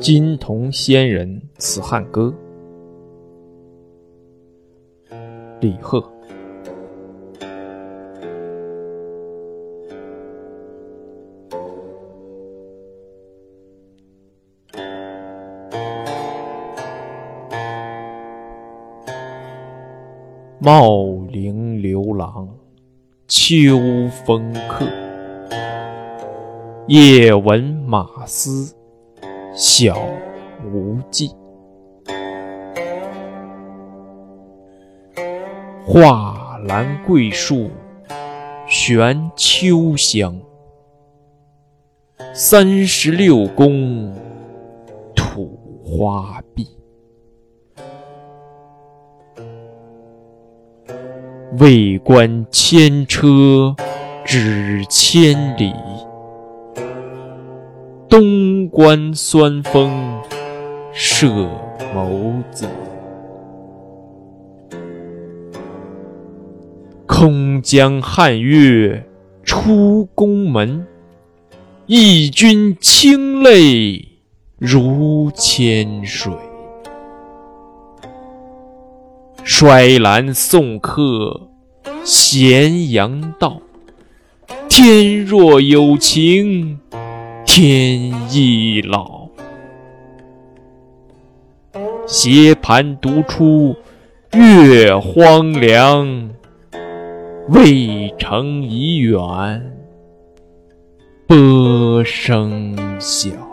金童仙人辞汉歌，李贺。茂陵刘郎，秋风客。夜闻马嘶，晓无际。画栏桂树，悬秋香。三十六宫，土花碧。为观千车指千里，东关酸风射眸子。空江汉月出宫门，一君清泪如千水。衰兰送客咸阳道，天若有情天亦老。斜盘独出月荒凉，渭城已远波声小。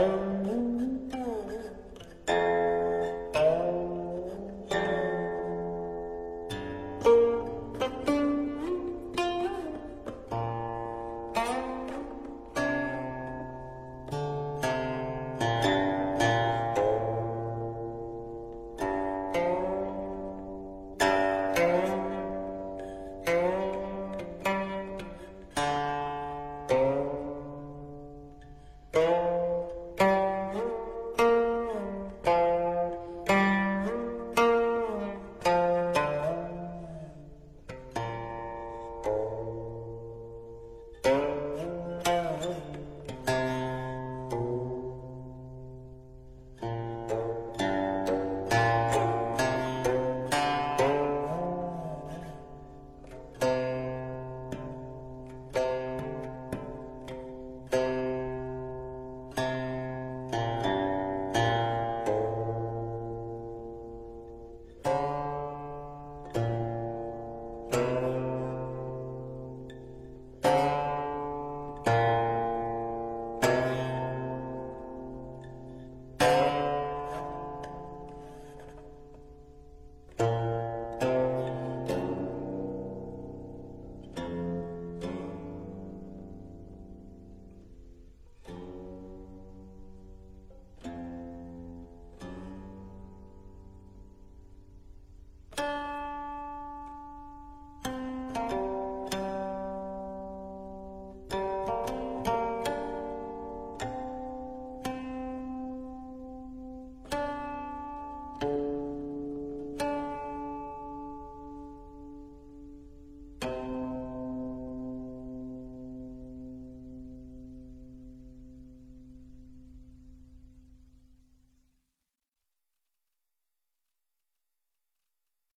own